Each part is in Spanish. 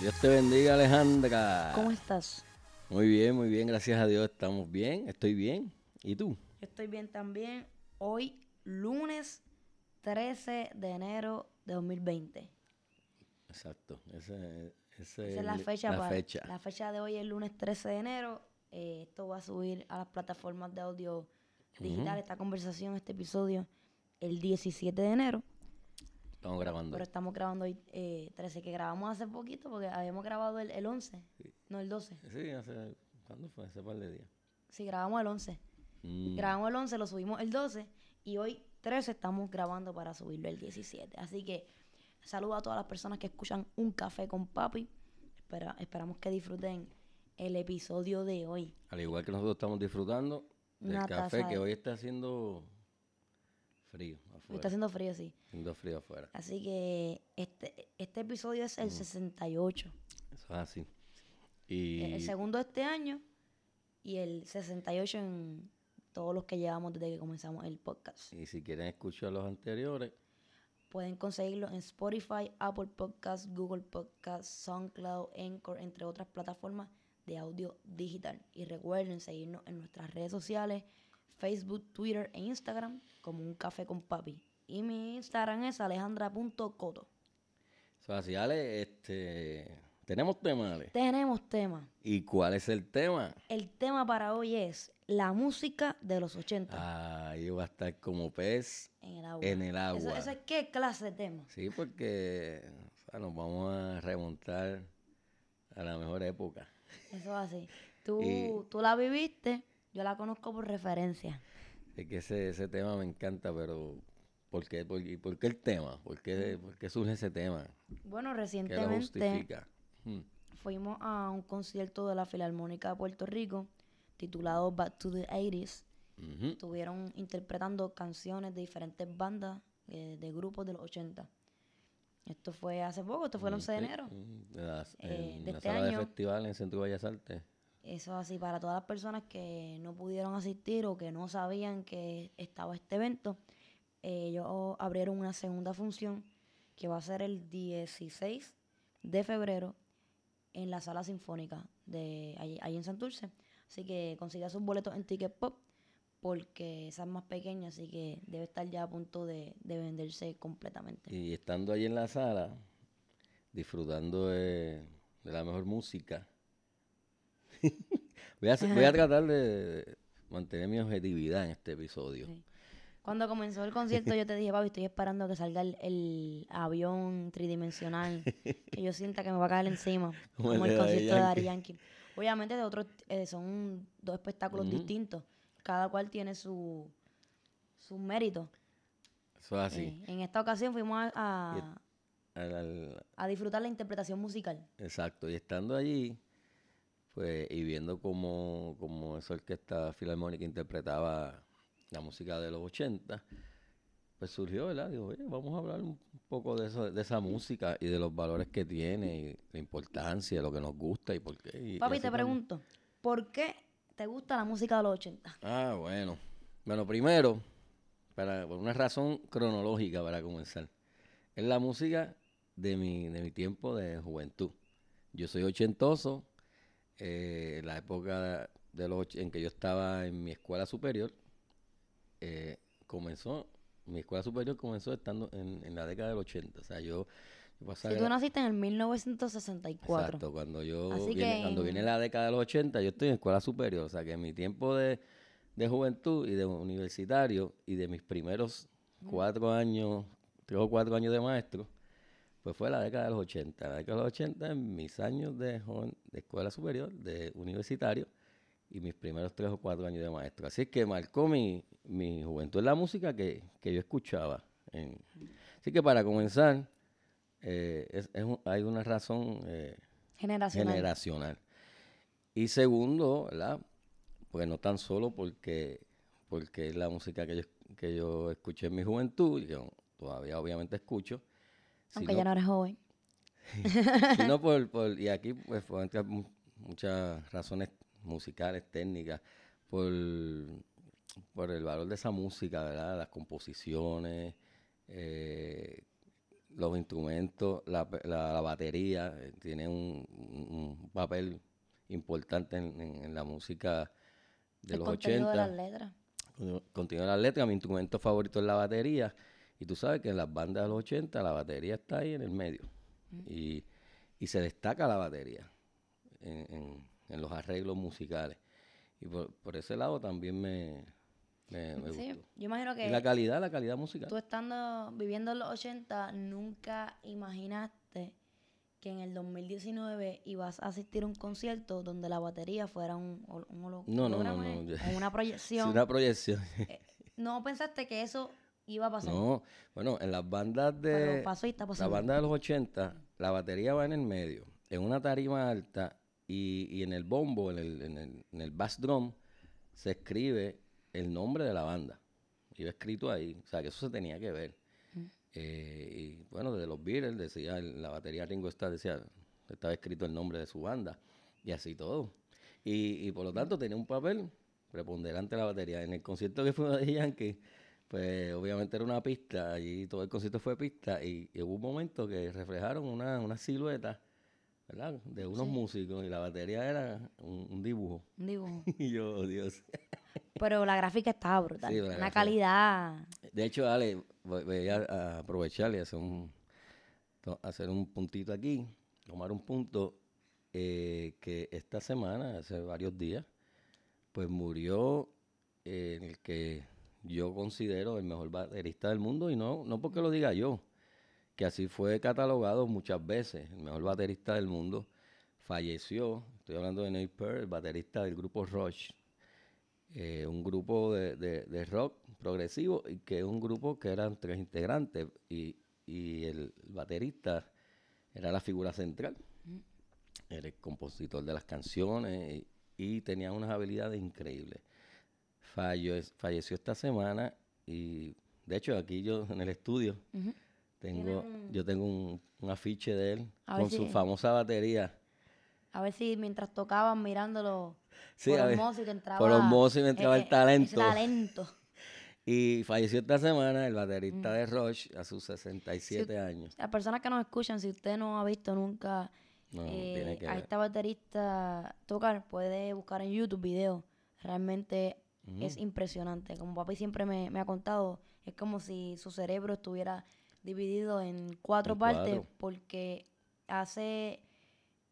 Dios te bendiga, Alejandra. ¿Cómo estás? Muy bien, muy bien, gracias a Dios estamos bien, estoy bien. ¿Y tú? Yo estoy bien también. Hoy, lunes 13 de enero de 2020. Exacto, ese, ese Esa es la fecha. La para- fecha. La fecha de hoy es lunes 13 de enero. Eh, esto va a subir a las plataformas de audio digital, esta conversación, este episodio, el 17 de enero. Estamos grabando. Pero estamos grabando hoy eh, 13, que grabamos hace poquito porque habíamos grabado el, el 11, no el 12. Sí, hace, ¿cuándo fue? Hace par de días. Sí, grabamos el 11. Mm, Grabamos el 11, lo subimos el 12 y hoy 13 estamos grabando para subirlo el 17. Así que saludo a todas las personas que escuchan Un Café con Papi. Espera, esperamos que disfruten el episodio de hoy. Al igual que nosotros estamos disfrutando del Una café que de- hoy está haciendo frío afuera. está haciendo frío, sí. Haciendo frío afuera. Así que este, este episodio es el 68. Eso es así. Y El segundo de este año y el 68 en todos los que llevamos desde que comenzamos el podcast. y si quieren escuchar los anteriores, Pueden conseguirlo en Spotify, Apple Podcasts, Google Podcasts, SoundCloud, Anchor, entre otras plataformas de audio digital. Y recuerden seguirnos en nuestras redes sociales, Facebook, Twitter e Instagram como Un Café con Papi. Y mi Instagram es alejandra.coto. es así. Ale, este, tenemos tema, Ale. Tenemos tema. ¿Y cuál es el tema? El tema para hoy es la música de los 80 Ah, yo va a estar como pez en el agua. en el agua. Eso, eso es qué clase de tema. Sí, porque o sea, nos vamos a remontar a la mejor época. Eso es así. Tú, Y- tú la viviste, yo la conozco por referencia. Es que ese, ese tema me encanta, pero ¿por qué, por, y por qué el tema? ¿Por qué, por qué surge ese tema? Bueno, ¿Qué lo recientemente justifica? Hmm. fuimos a un concierto de la Filarmónica de Puerto Rico titulado Back to the 80s. Ujú. Estuvieron interpretando canciones de diferentes bandas eh, de grupos de los 80. Esto fue hace poco, esto fue el 11 de Sí, enero. mm, de las- Eh, en de la este sala año. de festival en Centro Bellas Artes. Eso así, para todas las personas que no pudieron asistir o que no sabían que estaba este evento, ellos abrieron una segunda función que va a ser el 16 de febrero en la sala sinfónica de allí, allí en Santurce. Así que consiga sus boletos en Ticket Pop porque esa es más pequeña, así que debe estar ya a punto de, de venderse completamente. Y estando allí en la sala, disfrutando de, de la mejor música, voy, a, hacer- voy a tratar de mantener mi objetividad en este episodio. Sí. Cuando comenzó el concierto yo te dije, papi, estoy esperando que salga el, el avión tridimensional, que yo sienta que me va a caer encima, Como como, el concierto de Daddy Yankee. Obviamente de otros, eh, son dos espectáculos distintos, cada cual tiene su, su mérito. Eso es así. Eh, en esta ocasión fuimos a, a- Al- al- a disfrutar la interpretación musical. exacto. Y estando allí, pues, y viendo cómo, cómo esa orquesta filarmónica interpretaba la música de los 80, pues surgió, ¿verdad? Digo, oye, vamos a hablar un poco de, eso, de esa música y de los valores que tiene y la importancia, lo que nos gusta y por qué. y- Papi, te pregunto, ¿por qué te gusta la música de los 80? Ah, bueno. Bueno, primero, para, por una razón cronológica para comenzar, es la música de mi, de mi tiempo de juventud. Yo soy ochentoso, eh, la época de los, en que yo estaba en mi escuela superior, eh, comenzó, mi escuela superior comenzó estando en, en la década del 80. O sea, yo, Si tú naciste en el 1964. Exacto, cuando yo Así viene, que cuando en- viene la década de los 80, yo estoy en escuela superior, o sea que en mi tiempo de, de juventud y de universitario y de mis primeros cuatro años, tres o cuatro años de maestro, pues fue la década de los 80. La década de los 80 en mis años de, joven- de escuela superior, de universitario y mis primeros tres o cuatro años de maestro. Así que marcó mi, mi juventud en la música que, que yo escuchaba. en- Así que para comenzar, eh, es- es un- hay una razón eh, Generacional. generacional. Y segundo, ¿verdad? Pues no tan solo porque, porque es la música que yo, que yo escuché en mi juventud, y que todavía obviamente escucho, Aunque ya no eres joven. sino por, por- y aquí pues pueden entrar mu- muchas razones musicales, técnicas, por, por el valor de esa música, ¿verdad? Las composiciones, eh, los instrumentos, la, la- la batería, eh, tiene un, papel importante en, en- en la música de el los contenido 80. de las letras. Continúa las letras, mi instrumento favorito es la batería. Y tú sabes que en las bandas de los 80 la batería está ahí en el medio. y, y se destaca la batería en, en- en los arreglos musicales. Y por, por ese lado también me, me, me Sí, gustó. yo imagino Y la que calidad, la calidad musical. tú estando viviendo en los 80 nunca imaginaste que en el 2019 ibas a asistir a un concierto donde la batería fuera un, hol- un holo- No, no, no, no, ¿eh? yo- o una proyección. una proyección. No pensaste que eso iba a pasar. no, bueno, en las bandas de... Pasó y está La pasando. banda de los 80, la batería va en el medio, en una tarima alta y, y en el bombo, en el, en, el, en el bass drum, se escribe el nombre de la banda. Iba escrito ahí, o sea que eso se tenía que ver. Eh, y bueno, desde los Beatles decía, la batería Ringo Starr decía, estaba escrito el nombre de su banda y así todo. Y, y por lo tanto tenía un papel preponderante la batería. En el concierto que fue de Yankee, pues obviamente era una pista, allí todo el concierto fue pista y, y hubo un momento que reflejaron una, una silueta, ¿verdad? De unos Sí. músicos y la batería era un, un dibujo. Un dibujo. Y yo, oh, Dios. Pero la gráfica estaba brutal. Sí, la Una gráfica. calidad. De hecho, Ale, voy, voy a, aprovechar y hacer un, hacer un puntito aquí, tomar un punto eh, que esta semana, hace varios días, pues murió eh, el que yo considero el mejor baterista del mundo y no, no porque lo diga yo, que así fue catalogado muchas veces, el mejor baterista del mundo, falleció, estoy hablando de Neil Peart, el baterista del grupo Rush, eh, un grupo de, de- de rock progresivo y que es un grupo que eran tres integrantes y, y el baterista era la figura central, era el compositor de las canciones y, y tenía unas habilidades increíbles. Fallo- falleció esta semana y de hecho aquí yo en el estudio tengo, un- yo tengo un, un afiche de él A con su si- famosa batería. A ver si mientras tocaban mirándolo Sí, por osmosis entraba... por osmosis entraba el ese talento. talento. Y falleció esta semana el Mm. baterista de Rush a sus 67 años. Las personas que nos escuchan, si usted no ha visto nunca No, eh, a ver. esta baterista tocar, puede buscar en YouTube videos. Realmente es impresionante. Como papi siempre me, me ha contado, es como si su cerebro estuviera dividido en cuatro En partes porque hace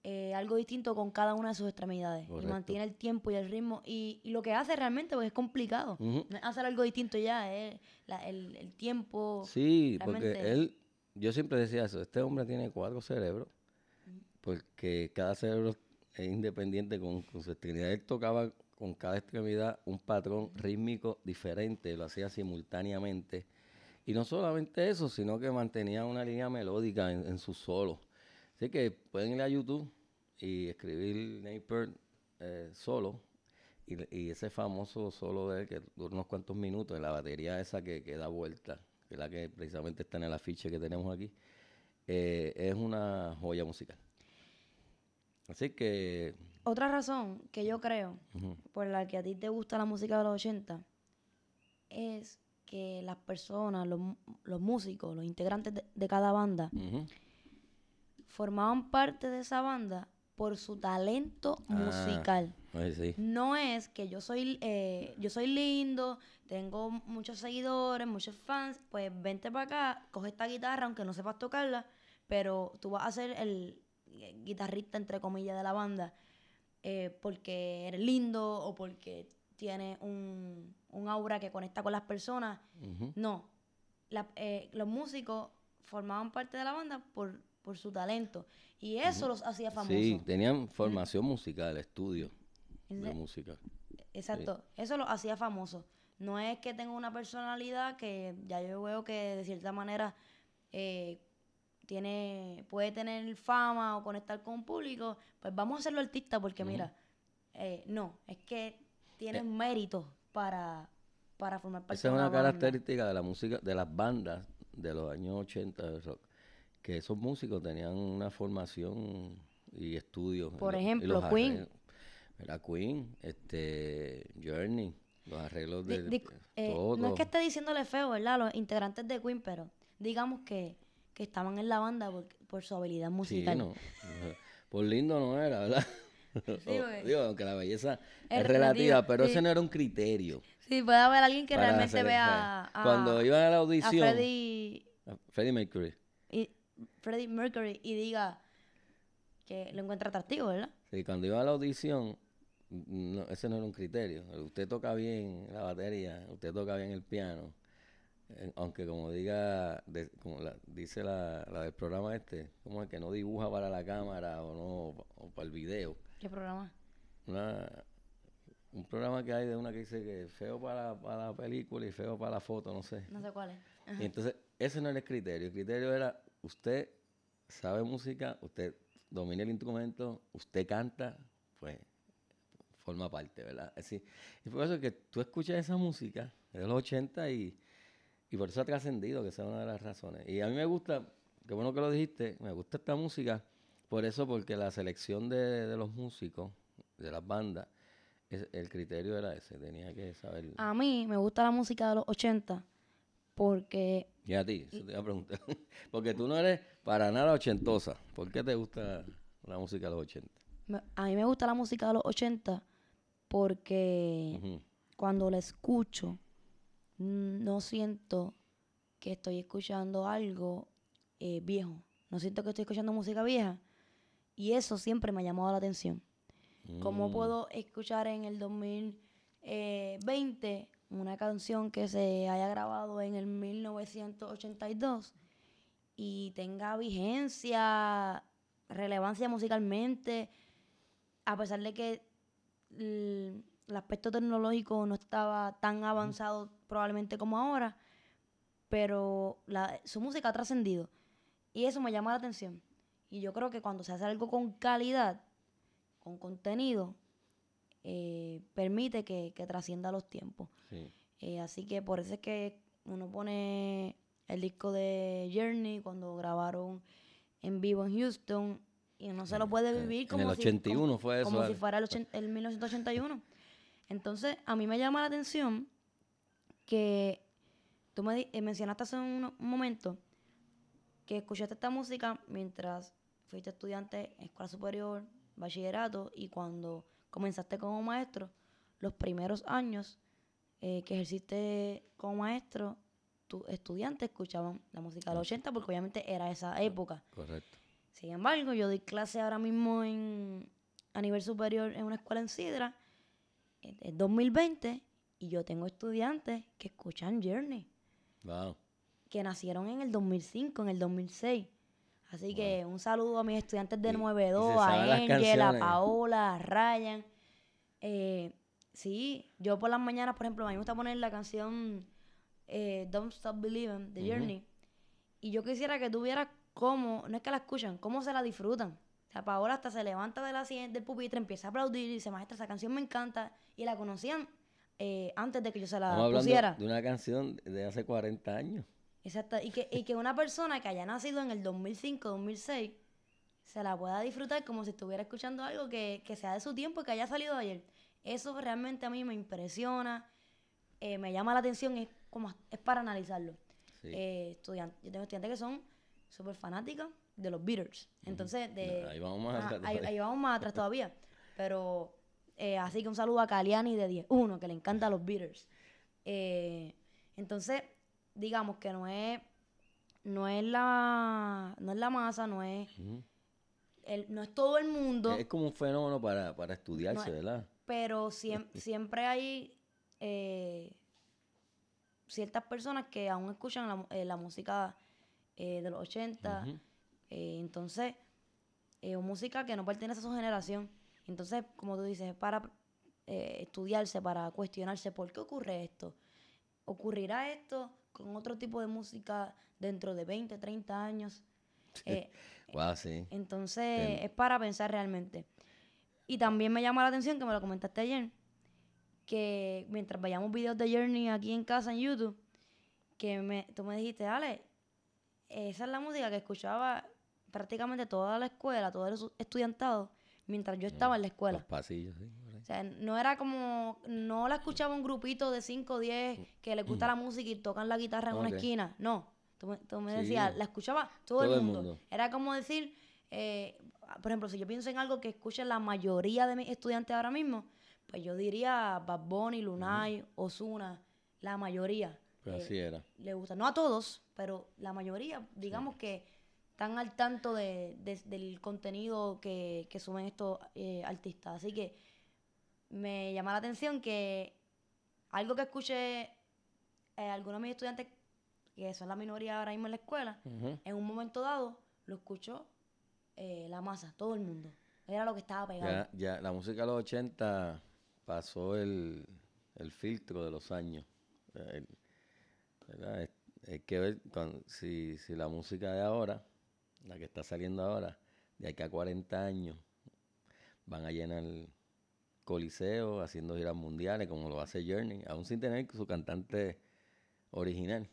eh, algo distinto con cada una de sus extremidades. Correcto. Y mantiene el tiempo y el ritmo. Y, y lo que hace realmente pues, es complicado. Hacer algo distinto ya, la- el, el tiempo. Sí, porque él, yo siempre decía eso, este hombre tiene cuatro cerebros, porque cada cerebro es independiente con, con su extremidad. Él tocaba con cada extremidad un patrón rítmico diferente, lo hacía simultáneamente. Y no solamente eso, sino que mantenía una línea melódica en, en su solo. Así que pueden ir a YouTube y escribir Peart, eh, solo. Y, ese famoso solo de él que dura unos cuantos minutos la batería esa que, que da vuelta, que es la que precisamente está en el afiche que tenemos aquí, eh, es una joya musical. Así que, Otra razón que yo creo por la que a ti te gusta la música de los 80 es que las personas, los, los músicos, los integrantes de, de cada banda, formaban parte de esa banda por su talento Ah. musical. Sí. No es que yo soy, eh, yo soy lindo, tengo muchos seguidores, muchos fans, pues vente para acá, coge esta guitarra, aunque no sepas tocarla, pero tú vas a ser el guitarrista, entre comillas, de la banda, eh, porque eres lindo o porque tienes un, un aura que conecta con las personas. No, La- eh, los músicos formaban parte de la banda por, por su talento y eso los hacía famosos. Sí, tenían formación musical, estudio de música. Exacto, eso lo hacía famoso. No es que tenga una personalidad que ya yo veo que de cierta manera eh, tiene, puede tener fama o conectar con un público, pues vamos a hacerlo artista porque mira, eh, no, es que tienes mérito para, para formar parte Esa es de una una banda. característica de la música, de las bandas de los años 80 de rock, que esos músicos tenían una formación y estudios. Por y ejemplo, los Queen. Era Queen, este, Journey, los arreglos de, di- eh, todo. no es que esté diciéndole feo, ¿verdad? Los integrantes de Queen, pero digamos que, que estaban en la banda por, por su habilidad Sí, musical. no. Por lindo no era, ¿verdad? porque- Digo, aunque la belleza Es es, relativa, pero sí. ese no era un criterio. Sí, puede haber alguien que realmente vea a, Cuando iban a la a audición, Freddie, a Freddie Mercury, y, Freddie Mercury y diga que lo encuentra atractivo, ¿verdad? Sí, cuando iba a la audición, no, ese no era un criterio. Usted toca bien la batería, usted toca bien el piano. Aunque como diga, de- como la- dice la, la del programa este, como el que no dibuja para la cámara o no o para el video. ¿Qué programa? Una, un programa que hay de una que dice que es feo para, para la película y feo para la foto, no sé. No sé cuál es. Ajá. Y entonces, ese no era el criterio. El criterio era, usted sabe música, usted domina el instrumento, usted canta, pues forma parte, ¿verdad? Así, y por eso que tú escuchas esa música de los 80 y, y por eso ha trascendido, que esa es una de las razones. Y a mí me gusta, qué bueno que lo dijiste, me gusta esta música, por eso, porque la selección de, de los músicos, de las bandas, es- el criterio era ese, tenía que saber. A mí me gusta la música de los 80 porque Y a ti, eso te iba a preguntar. Porque tú no eres para nada ochentosa. ¿Por qué te gusta la música de los 80? me- a mí me gusta la música de los 80 porque cuando la escucho no siento que estoy escuchando algo eh, viejo. No siento que estoy escuchando música vieja y eso siempre me ha llamado la atención. ¿Cómo Mm, puedo escuchar en el 2020 una canción que se haya grabado en el 1982 y tenga vigencia, relevancia musicalmente, a pesar de que el aspecto tecnológico no estaba tan avanzado probablemente como ahora, pero la- su música ha trascendido y eso me llama la atención. Y yo creo que cuando se hace algo con calidad, con contenido, eh, permite que, que trascienda los tiempos. sí. Eh, así que por eso es que uno pone el disco de Journey cuando grabaron en vivo en Houston y uno se lo puede en- vivir en como el si, 81 como- fue eso, como si fuera el, el 1981. Entonces, a mí me llama la atención que tú me eh, mencionaste hace un, un momento que escuchaste esta música mientras fuiste estudiante en escuela superior, bachillerato y cuando comenzaste como maestro, los primeros años eh, que ejerciste como maestro, tus estudiantes escuchaban la música de los 80 porque obviamente era esa época. Correcto. Sin embargo, yo doy clase ahora mismo en, a nivel superior en una escuela en Sidra, en en 2020, y yo tengo estudiantes que escuchan Journey, Wow. que nacieron en el 2005, en el 2006. Así que un saludo a mis estudiantes de Y- y se 92, saben las a Angel, a. Paola, a Ryan. Eh, sí, yo por las mañanas, por ejemplo, a mí me gusta poner la canción eh, Don't Stop Believing de. Journey. Y yo quisiera que tuvieras cómo, no es que la escuchan, cómo se la disfrutan. O sea, Paola hasta se levanta de la silla del pupitre, empieza a aplaudir y dice, maestra, esa canción me encanta. Y la conocían eh, antes de que yo se la Estamos pusiera. de una canción de hace 40 años. Exacto. Y que, y que una persona que haya nacido en el 2005, 2006, se la pueda disfrutar como si estuviera escuchando algo que, que sea de su tiempo y que haya salido ayer. Eso realmente a mí me impresiona, eh, me llama la atención, es, como, es para analizarlo. Sí. Eh, yo tengo estudiantes que son súper fanáticas de los Beatles. Entonces, de, Ahí vamos más Ajá, atrás ahí vamos más atrás todavía. Pero, eh, así que un saludo a Caliani de 10-1, que le encanta los Beatles. Eh, entonces, digamos que no es, no es la, no es la masa, no es, el, no es todo el mundo, Es como un fenómeno para, para estudiarse, No, ¿verdad? pero siem- siempre hay eh, ciertas personas que aún escuchan la, eh, la música eh, de los 80, Ujú. Eh, entonces, es música que no pertenece a su generación. Entonces, como tú dices, es para eh, estudiarse, para cuestionarse por qué ocurre esto. ¿Ocurrirá esto con otro tipo de música dentro de 20, 30 años? Eh, Wow, sí. entonces Bien. es para pensar realmente. Y también me llama la atención, que me lo comentaste ayer, que mientras veíamos videos de Journey aquí en casa en YouTube, que me, tú me dijiste, Ale, esa es la música que escuchaba prácticamente toda la escuela, todo el estu- estudiantado, mientras yo estaba en la escuela. Los pasillos, sí. O sea, no era como, no la escuchaba un grupito de 5 o 10 que les gusta la música y tocan la guitarra en una esquina. No, tú me, tú me Sí. decías, la escuchaba todo, Todo el el mundo. Era como decir, eh, por ejemplo, si yo pienso en algo que escuchen la mayoría de mis estudiantes ahora mismo, pues yo diría Bad Bunny, Lunay, Ozuna, la mayoría. Pues eh, así era. le gusta. No a todos, pero la mayoría, digamos que están al tanto de, de- del contenido que, que suben estos eh, artistas. Así que me llama la atención que algo que escuché eh, algunos de mis estudiantes, que son la minoría ahora mismo en la escuela, en un momento dado lo escuchó eh, la masa, todo el mundo. Era lo que estaba pegado. Ya, ya, la música de los 80 pasó el, el filtro de los años. El-. Es- Hay que ver si, si la música de ahora, la que está saliendo ahora, de aquí a 40 años, van a llenar Coliseo haciendo giras mundiales como lo hace Journey, aún sin tener su cantante original.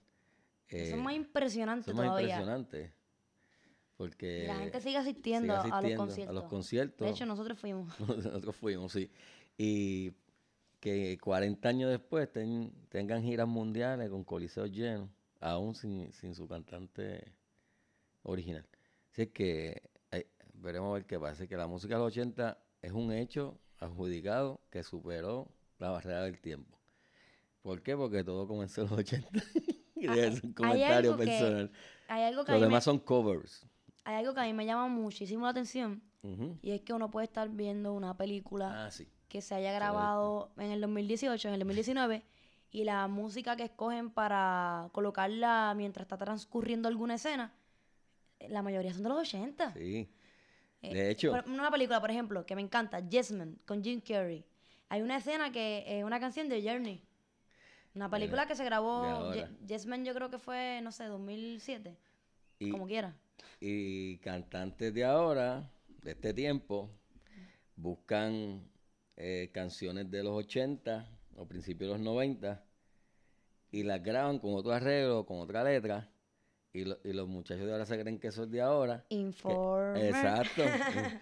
Eso Eh, es más impresionante eso es más todavía. impresionante. Porque la gente sigue asistiendo, sigue a- a los conciertos. A los conciertos. De hecho, nosotros fuimos. Nosotros fuimos, sí. Y que 40 años después ten- tengan giras mundiales con coliseos llenos, aún sin, sin su cantante original. Así es que eh, veremos a ver qué pasa. Que la música de los 80 es un hecho adjudicado que superó la barrera del tiempo. ¿Por qué? Porque todo comenzó en los 80. Y Ah, es un hay comentario que- personal. Hay algo que Los me- demás son covers. Hay algo que a mí me llama muchísimo la atención y es que uno puede estar viendo una película Ah, sí. que se haya grabado en el 2018, en el 2019 y la música que escogen para colocarla mientras está transcurriendo alguna escena, la mayoría son de los 80. Sí. Eh, De hecho, por- una película, por ejemplo, que me encanta, Jessamine, con Jim Carrey. Hay una escena que es una canción de Journey. Una película que se grabó, ahora. Ye- Jessamine yo creo que fue, no sé, 2007, y, como quiera. y cantantes de ahora, de este tiempo, buscan eh, canciones de los 80 o principios de los 90 y las graban con otro arreglo, con otra letra. Y, lo- y los muchachos de ahora se creen que eso es de ahora. que- Informer. exacto.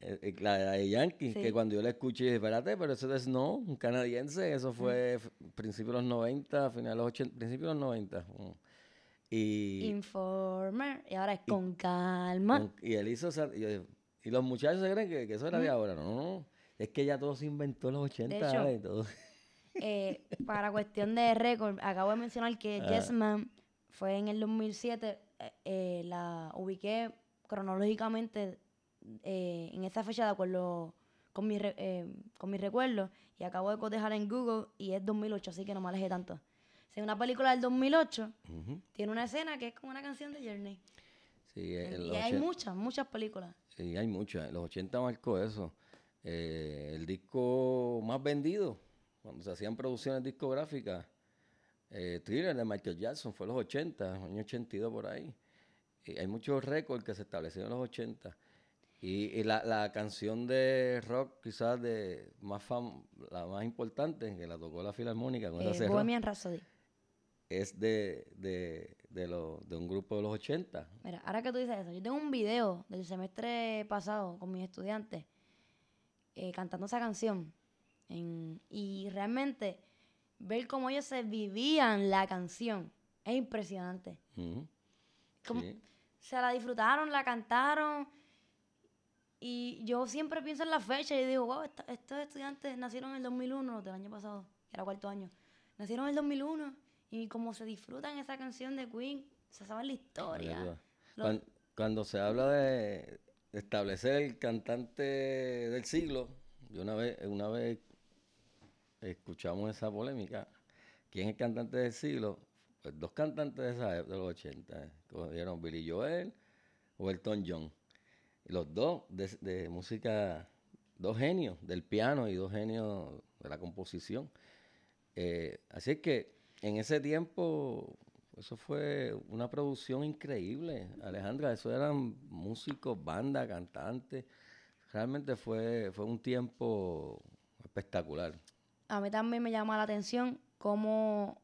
Eh, eh, la de Yankee, Sí. que cuando yo la escuché dije, espérate, pero eso es no, un canadiense, eso fue f- principios de los 90, finales de los 80, principios de los 90. mm. Y, Informer. Y ahora es con calma. con- y él hizo y, yo digo, y los muchachos se creen que, que eso era de ahora. No, no. Es que ya todo se inventó en los 80 hecho, ¿vale? y todo. Eh, para cuestión de récord, acabo de mencionar que Ah. Yes Man fue en el 2007. eh, eh, la ubiqué cronológicamente eh, en esa fecha de acuerdo con mi, eh, con mis recuerdos. Y acabo de cotejar en Google y es 2008, así que no me alejé tanto. Si una película del 2008 Ujú. tiene una escena que es como una canción de Journey. Sí, en y hay muchas, muchas películas. sí, hay muchas. En los 80 marcó eso. Eh, el disco más vendido, cuando se hacían producciones discográficas, eh, Thriller de Michael Jackson fue en los 80, año 82 por ahí. Y hay muchos récords que se establecieron en los 80. Y, y la, la canción de rock, quizás de más fam la más importante, que la tocó la Filarmónica con esa Eh, Bohemian Rhapsody. es de, de, de, lo- de un grupo de los 80. Mira, ahora que tú dices eso, yo tengo un video del semestre pasado con mis estudiantes eh, cantando esa canción. En- y realmente ver cómo ellos se vivían la canción es impresionante. Ujú. Como- Sí. Se la disfrutaron, la cantaron. Y yo siempre pienso en la fecha y digo, wow, esta- estos estudiantes nacieron en el 2001, los del año pasado, que era cuarto año. Nacieron en el 2001 y como se disfrutan esa canción de Queen, se saben la historia. duda. Lo- Cuan- Cuando, se habla de establecer el cantante del siglo, yo una vez, una vez escuchamos esa polémica. ¿Quién es cantante del siglo? Pues dos cantantes de, esa, ep- de los 80, eh, cogieron Billy Joel o Elton John. Los dos de, de música, dos genios del piano y dos genios de la composición. Eh, así es que en ese tiempo eso fue una producción increíble, Alejandra. Eso eran músicos, banda, cantantes. Realmente fue, fue un tiempo espectacular. A mí también me llama la atención cómo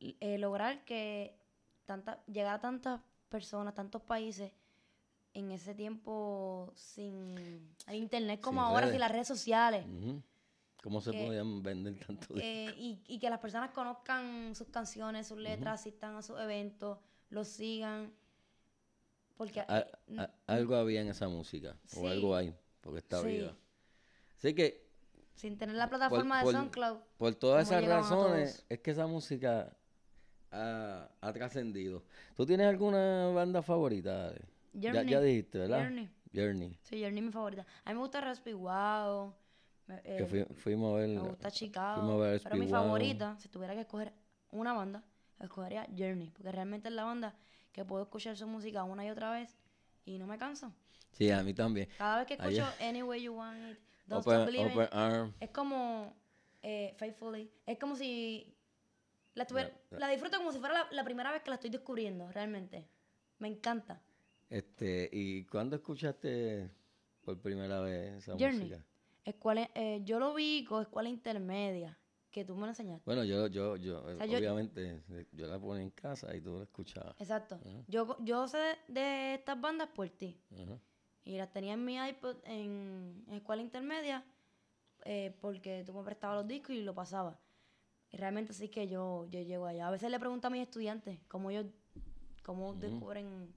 eh, lograr que tanta, llegar a tantas personas, tantos países en ese tiempo sin el internet como ahora, sin las redes sociales. ¿Cómo se podían vender tanto? Eh, y, y, que las personas conozcan sus canciones, sus letras, asistan a sus eventos, los sigan. Porque eh, algo había en esa música, o algo hay, porque está viva. Así que. Sin tener la plataforma de SoundCloud. Por todas esas razones, es que esa música ha, ha trascendido. ¿Tú tienes alguna banda favorita? Journey. Ya, dijiste, ¿verdad? Journey. Journey. Sí, Journey es mi favorita. A mí me gusta Raspy Wow. Eh, fuimos a ver. Me gusta Chicago. pero mi favorita, si tuviera que escoger una banda, escogería Journey. Porque realmente es la banda que puedo escuchar su música una y otra vez y no me canso. Sí, a mí también. Cada vez que escucho Any Way You Want It, Don't Stop Believing, es como eh, Faithfully. Es como si la, la disfruto como si fuera la, la, primera vez que la estoy descubriendo, realmente. Me encanta. Este, ¿Y cuándo escuchaste por primera vez esa música? Escuela, eh, yo lo vi con escuela intermedia, que tú me lo enseñaste. Bueno, yo, yo, yo, obviamente, yo, la ponía en casa y tú la escuchabas. Exacto. yo, yo sé de estas bandas por ti. Y las tenía en mi iPod en, escuela intermedia eh, porque tú me prestabas los discos y lo pasaba. Y realmente sí que yo, yo llego allá. A veces le pregunto a mis estudiantes cómo ellos cómo descubren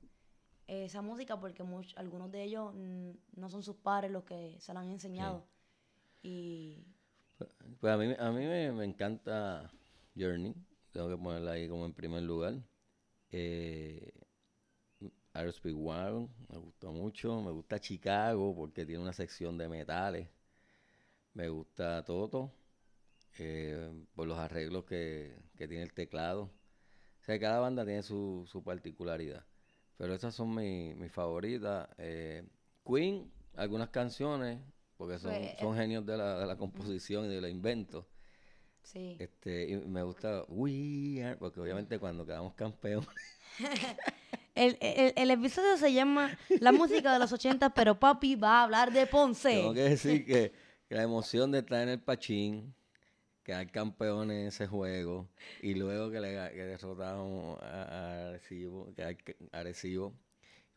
esa música porque algunos de ellos no son sus padres los que se la han enseñado. Y... Pues, a mí, a mí me, encanta Journey, tengo que ponerla ahí como en primer lugar. Eh, Aerospeed One me gustó mucho, me gusta Chicago porque tiene una sección de metales, me gusta Toto eh, por los arreglos que, tiene el teclado. O sea, cada banda tiene su, su particularidad. Pero esas son mis favoritas. Eh, Queen, algunas canciones, porque son, pues, son eh, genios de la, de la composición y de los inventos. Sí. Este, y me gusta We Are, porque obviamente cuando quedamos campeones. el, el, el, episodio se llama La música de los 80, pero papi va a hablar de Ponce. Tengo que decir que, la emoción de estar en el Pachín, quedar campeones en ese juego, y luego que, le, que derrotaron a, Arecibo, que Arecibo,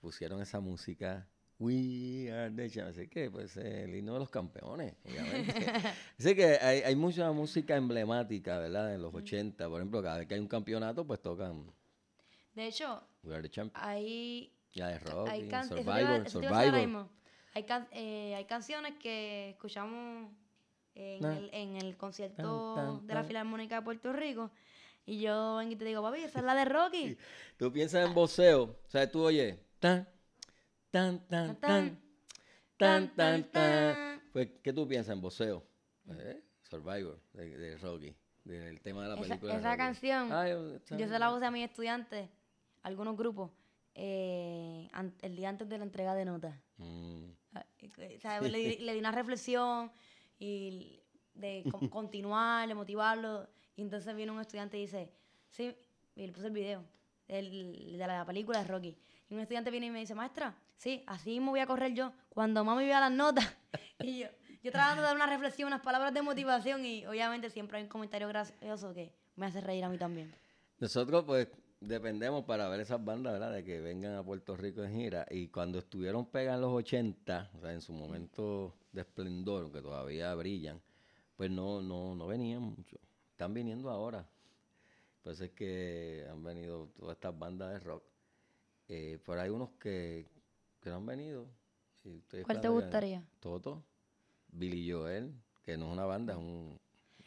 pusieron esa música We are the champions. Así que, pues, el himno de los campeones, obviamente. Así que hay, hay, mucha música emblemática, ¿verdad? En los 80, por ejemplo, cada vez que hay un campeonato, pues tocan. De hecho, We are the. Hay. Ya de rock, hay Survivor, Survivor. Hay, can, eh, hay canciones que escuchamos en, el, en el concierto de la Filarmónica de Puerto Rico. Y yo vengo y te digo, papi, esa es la de Rocky. Tú piensas en voceo. O sea, tú oyes. Tan, tan, tan, tan, tan, tan, tan. Pues, ¿qué tú piensas en voceo? ¿Eh? Survivor, de, Rocky, del tema de la película. Esa, canción, yo se la usé a mis estudiantes, algunos grupos, eh, el día antes de la entrega de notas. Mm. Ah, le, di una reflexión y de continuar, de motivarlo. Y entonces viene un estudiante y dice, sí, y le puse el video de la película de Rocky. Y un estudiante viene y me dice, maestra, sí, así me voy a correr yo cuando mamá me vea las notas. y yo, yo tratando de dar una reflexión, unas palabras de motivación y obviamente siempre hay un comentario gracioso que me hace reír a mí también. Nosotros pues dependemos para ver esas bandas, ¿verdad? De que vengan a Puerto Rico en gira. Y cuando estuvieron pegadas en los 80, o sea, en su momento de esplendor, que todavía brillan, pues no, no, no venían mucho. Están viniendo ahora. Pues es que han venido todas estas bandas de rock. Eh, pero hay unos que, que no han venido. ¿Cuál te gustaría? Toto, Billy Joel, que no es una banda, es un,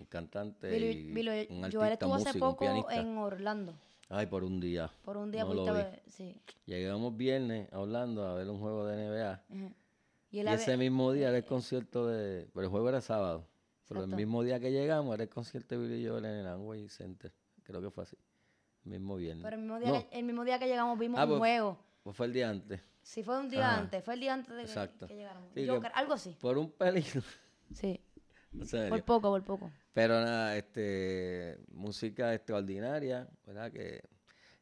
cantante Billy, y un artista Joel estuvo hace poco en Orlando. Ay, por un día. Por un día, no ver, sí. Llegamos viernes a Orlando a ver un juego de NBA. Y, ese mismo día era el concierto de... Pero el juego era sábado. Pero el mismo día que llegamos era el concierto de Billy Joel en el Amway Center. Creo que fue así. El mismo viernes. Pero el mismo día, que, el mismo día que llegamos vimos ah, un pues, juego. Pues fue el día antes. Sí, fue un día antes. Fue el día antes de que, llegáramos. algo así. Por un pelito. Sí. Por poco, por poco. Pero nada, este, música extraordinaria, ¿verdad? Que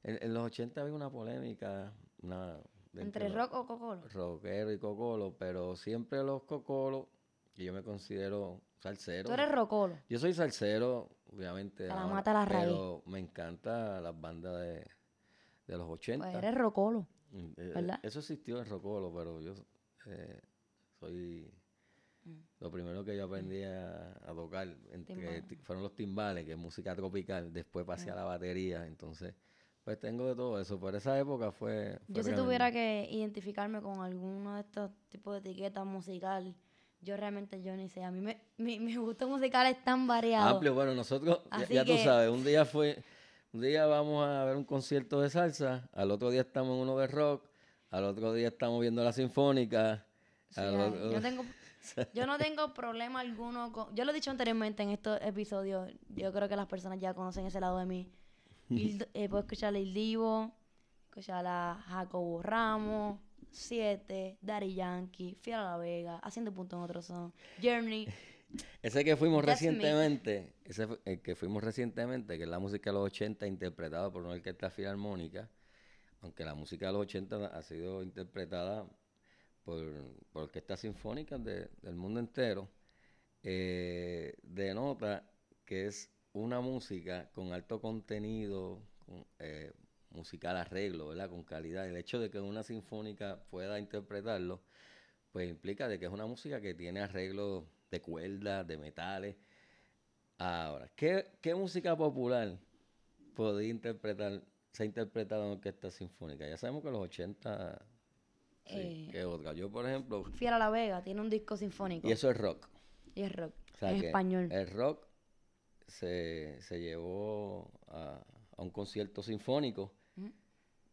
En, en los 80 había una polémica, una, ¿Entre rock o cocolo? rockero y cocolo, pero siempre los cocolos, y yo me considero salsero. Tú eres rocolo. Yo soy salsero, obviamente. Te la ahora, mata la raíz. Pero me encanta las bandas de, de los 80. Pues eres rocolo. Mm, eh, ¿verdad? Eso existió en Rocolo, pero yo eh, soy... Lo primero que yo aprendí a, a tocar entre, fueron los timbales, que es música tropical. Después pasé a la batería. Entonces, pues tengo de todo eso. Por esa época fue... fue Yo si tuviera que identificarme con alguno de estos tipos de etiquetas musical, yo realmente yo ni sé. A mí me, mi, mi gusto musical es tan variado. Amplio, bueno, nosotros, ya, Así ya tú que- sabes, un día fue, un día vamos a ver un concierto de salsa, al otro día estamos en uno de rock, al otro día estamos viendo la sinfónica, Sí, al ay, otro- yo, tengo, yo no tengo problema alguno con... Yo lo he dicho anteriormente en estos episodios. Yo creo que las personas ya conocen ese lado de mí. Il- eh, puedo escuchar a Il Divo, escuchar a Jacobo Ramos, Siete, Daddy Yankee, Fiel a la Vega, Haciendo Punto en Otro Son, Journey. ese que fuimos That's me. recientemente, ese el que fuimos recientemente, que es la música de los 80 interpretada por una orquesta filarmónica, aunque la música de los 80 ha sido interpretada por, por orquestas sinfónicas de- del mundo entero, eh, denota que es una música con alto contenido, con, eh, musical arreglo, ¿verdad? Con calidad. El hecho de que una sinfónica pueda interpretarlo, pues implica de que es una música que tiene arreglos de cuerdas, de metales. Ahora, ¿qué, qué música popular podía interpretar, se ha interpretado en orquesta sinfónica? Ya sabemos que los 80, sí, Eh, que otra. Yo, por ejemplo, Fiel a la Vega tiene un disco sinfónico. y eso es rock. Y es rock. O sea que español. El rock se, se llevó a, a un concierto sinfónico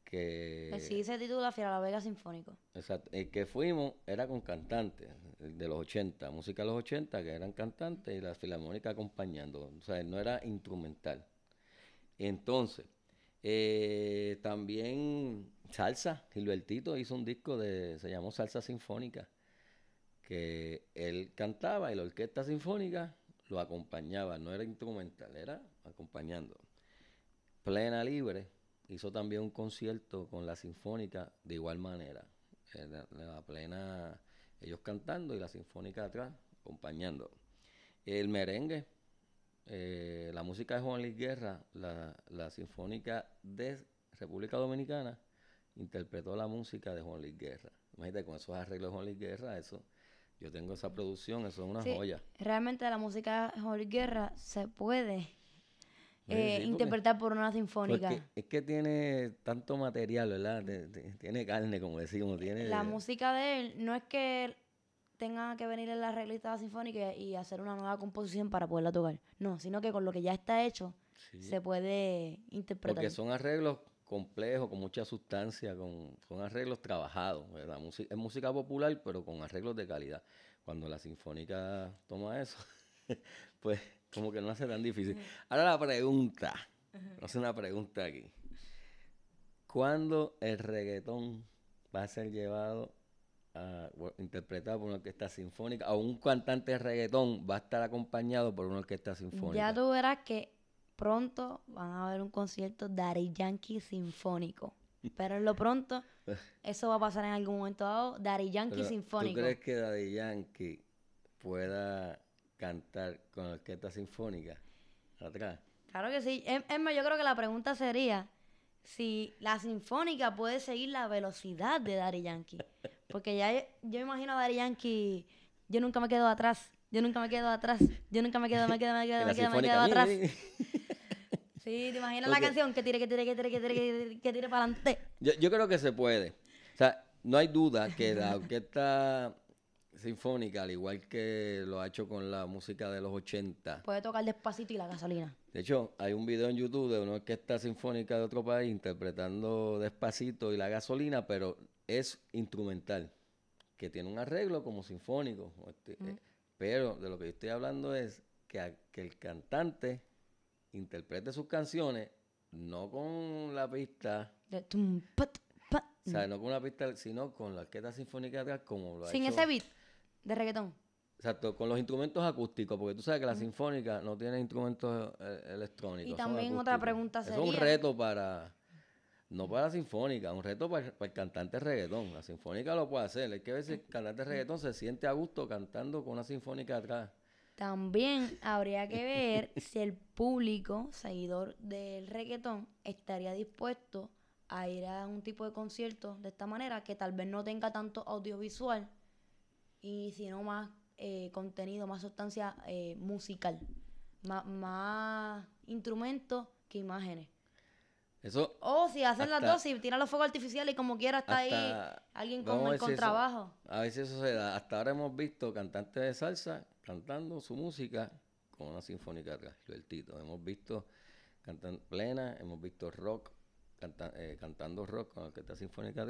que, Pues sí se titula Fiel a la Vega Sinfónico. exacto, el que fuimos era con cantantes de los 80, música de los 80 que eran cantantes y la filarmónica acompañando, o sea, no era instrumental. Entonces, eh, también salsa, Gilbertito hizo un disco de, se llamó Salsa Sinfónica, que él cantaba y la orquesta sinfónica lo acompañaba, no era instrumental, era acompañando. Plena Libre hizo también un concierto con la sinfónica de igual manera, eh, la, la plena, ellos cantando y la sinfónica atrás acompañando. El merengue, eh, la música de Juan Luis Guerra, la, la sinfónica de República Dominicana interpretó la música de Juan Luis Guerra. Imagínate con esos arreglos de Juan Luis Guerra, eso, yo tengo esa producción, eso es una Sí, joya. Realmente la música de Jorge Guerra se puede eh, sí, interpretar por una sinfónica. Porque es que tiene tanto material, ¿verdad? Tiene carne, como decimos, tiene... La música de él no es que tenga que venir de la sinfónica y hacer una nueva composición para poderla tocar. No, sino que con lo que ya está hecho Sí, se puede interpretar. porque son arreglos complejos, con mucha sustancia, con, son arreglos trabajados. ¿verdad? Es música popular, pero con arreglos de calidad. Cuando la sinfónica toma eso, pues como que no hace tan difícil. Ahora la pregunta, no hace una pregunta aquí. ¿Cuándo el reggaetón va a ser llevado a interpretado por una orquesta sinfónica o un cantante de reggaetón va a estar acompañado por una orquesta sinfónica? Ya tú verás que pronto van a haber un concierto Daddy Yankee sinfónico. Pero en lo pronto, eso va a pasar en algún momento dado. Daddy Yankee Pero, sinfónico. ¿Tú crees que Daddy Yankee pueda cantar con orquesta sinfónica atrás? Claro que sí. Más, yo creo que la pregunta sería si la sinfónica puede seguir la velocidad de Daddy Yankee. Porque ya yo, yo imagino a Daddy Yankee, yo nunca me quedo atrás, yo nunca me quedo atrás, yo nunca me quedo, me quedo, me quedo, me quedo, me quedo "Mi, atrás. mi". Sí, ¿te imaginas la canción? Que tire, que tire, que tire, que tire, que tire, que tire para adelante. Yo, yo creo que se puede. O sea, no hay duda que la orquesta sinfónica, al igual que lo ha hecho con la música de los 80, Puede tocar despacito y la gasolina. De hecho, hay un video en YouTube de una orquesta sinfónica de otro país interpretando Despacito y la gasolina, pero es instrumental, que tiene un arreglo como sinfónico. este, eh, pero de lo que yo estoy hablando es que, a- que el cantante interprete sus canciones no con la pista, De tum, pat, pat. o sea, no con la pista, sino con la orquesta sinfónica atrás, como lo ha Sin hecho- ese beat de reggaetón. Exacto, con los instrumentos acústicos, porque tú sabes que la sinfónica no tiene instrumentos eh, electrónicos. Y también otra pregunta Eso es un sería- reto para, No para la sinfónica, un reto para, para el cantante de reggaetón. La sinfónica lo puede hacer. Hay que ver si el cantante de reggaetón se siente a gusto cantando con una sinfónica atrás. También habría que ver si el público, seguidor del reggaetón, estaría dispuesto a ir a un tipo de concierto de esta manera, que tal vez no tenga tanto audiovisual y sino más eh, contenido, más sustancia eh, musical, más, más instrumentos que imágenes. Eso, O si hacen las dos, si tiran los fuegos artificiales y como quiera está ahí alguien con el si eso- contrabajo. a ver si eso se da. Hasta ahora hemos visto cantantes de salsa cantando su música con una sinfónica Gilbertito. Hemos visto cantan plena, hemos visto rock, canta- eh, cantando rock con orquesta sinfónica.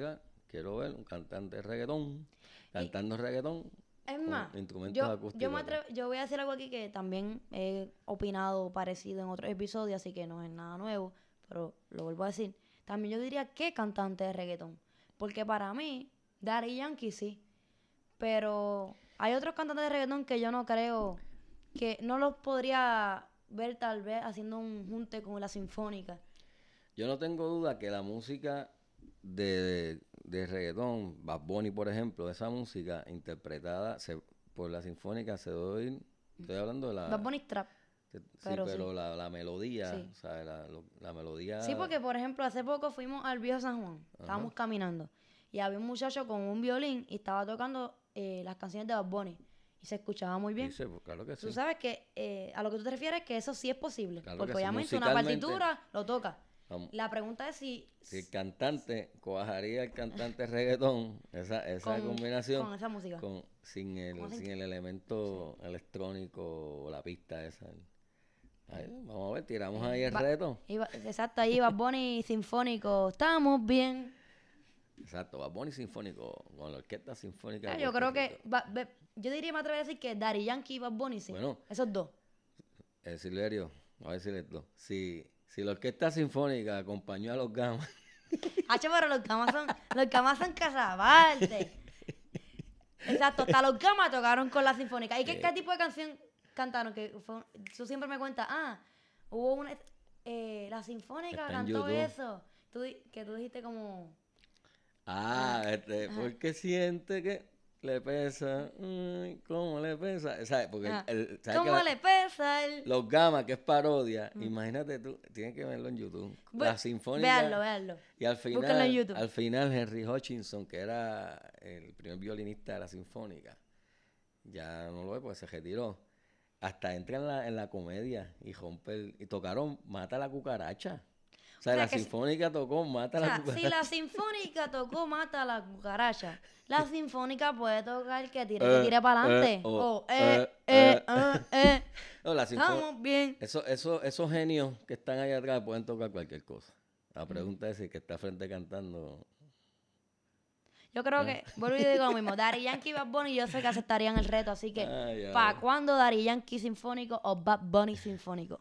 Quiero ver un cantante de reggaetón cantando reggaetón Es más, instrumentos yo, acústicos. yo, me atrás. atrevo- yo voy a decir algo aquí que también he opinado parecido en otros episodios, así que no es nada nuevo, pero lo vuelvo a decir. También yo diría que cantante de reggaetón, porque para mí, Daddy Yankee sí, pero hay otros cantantes de reggaetón que yo no creo, que no los podría ver tal vez haciendo un junte con la sinfónica. Yo no tengo duda que la música de, de reggaetón, Bad Bunny, por ejemplo, esa música interpretada se- por la sinfónica se debe oír. Estoy hablando de la. Bad Bunny Trap. que- sí, pero pero, sí. La, la melodía, Sí. o sea, la, lo- la melodía. Sí, porque por ejemplo, hace poco fuimos al viejo San Juan, estábamos caminando y había un muchacho con un violín y estaba tocando eh, las canciones de Bad Bunny y se escuchaba muy bien. Dice, pues, claro que sí. Tú sabes que eh, a lo que tú te refieres que eso sí es posible, Claro porque que sí, obviamente una partitura lo toca. Vamos, La pregunta es si Si el cantante coajaría el cantante reggaetón, esa, esa con, combinación, con esa música. con, sin, el, sin el elemento electrónico o la pista esa. Ahí, vamos a ver, tiramos ahí el Va- reto. Iba- exacto, ahí Bad Bunny sinfónico, estamos bien. Exacto, Bad Bunny sinfónico con la orquesta sinfónica. Ah, yo creo que, yo diría, me atrevería a decir que Daddy Yankee y Bad Bunny sí. Bueno. Esos dos. Eh, Silverio, a ver si le esto. Si, si la orquesta sinfónica acompañó a los gamas, Hacho, pero los camas son, los camas son casabarte. Exacto, hasta los gamas tocaron con la sinfónica. ¿Y qué, qué tipo de canción cantaron? Que fue, tú siempre me cuentas, ah, hubo una, eh, la sinfónica Está cantó eso. Tú, que tú dijiste como, ah, este, porque siente que le pesa, mm, ¿cómo le pesa? ¿Sabes? Porque ah, el- el- ¿sabes que ¿cómo le pesa el...? los gamas, que es parodia, imagínate tú, tienes que verlo en YouTube. Bu- la sinfónica. Véanlo, véanlo. Y al Búsquenlo en final, YouTube. al final Henry Hutchinson, que era el primer violinista de la sinfónica, ya no lo ve porque se retiró. Hasta entra en la, en la comedia y rompe el- y tocaron Mata la cucaracha. O sea, O sea, la que si- sinfónica tocó Mata O la cucaracha. si la sinfónica tocó Mata a la cucaracha, la sinfónica puede tocar que tire, Eh, que tire para adelante. eh, oh, o, eh, eh, eh, eh. eh, eh. No, la Estamos bien. Eso, eso, esos genios que están allá atrás pueden tocar cualquier cosa. La pregunta es si el que está frente cantando. Yo creo que, vuelvo y digo lo mismo, Daddy Yankee y Bad Bunny yo sé que aceptarían el reto, así que. ¿para cuándo Daddy Yankee sinfónico o Bad Bunny sinfónico?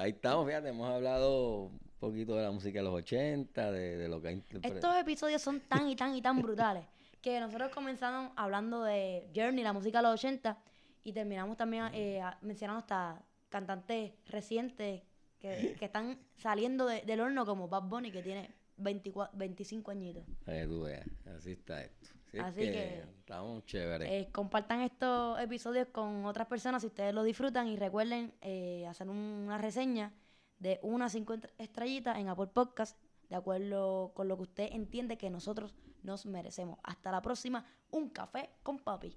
Ahí estamos, fíjate, hemos hablado un poquito de la música de los 80, de, de lo que ha interpre- Estos episodios son tan y tan y tan brutales que nosotros comenzamos hablando de Journey, la música de los 80, y terminamos también eh, mencionando hasta cantantes recientes que, que están saliendo de- del horno como Bad Bunny, que tiene 24, 25 añitos. Tú veas, así está esto. Así, que, que- estamos chéveres. Eh, compartan estos episodios con otras personas si ustedes lo disfrutan y recuerden eh, hacer un- una reseña de unas 50 estrellitas en Apple Podcast de acuerdo con lo que usted entiende que nosotros nos merecemos. Hasta la próxima, un café con papi.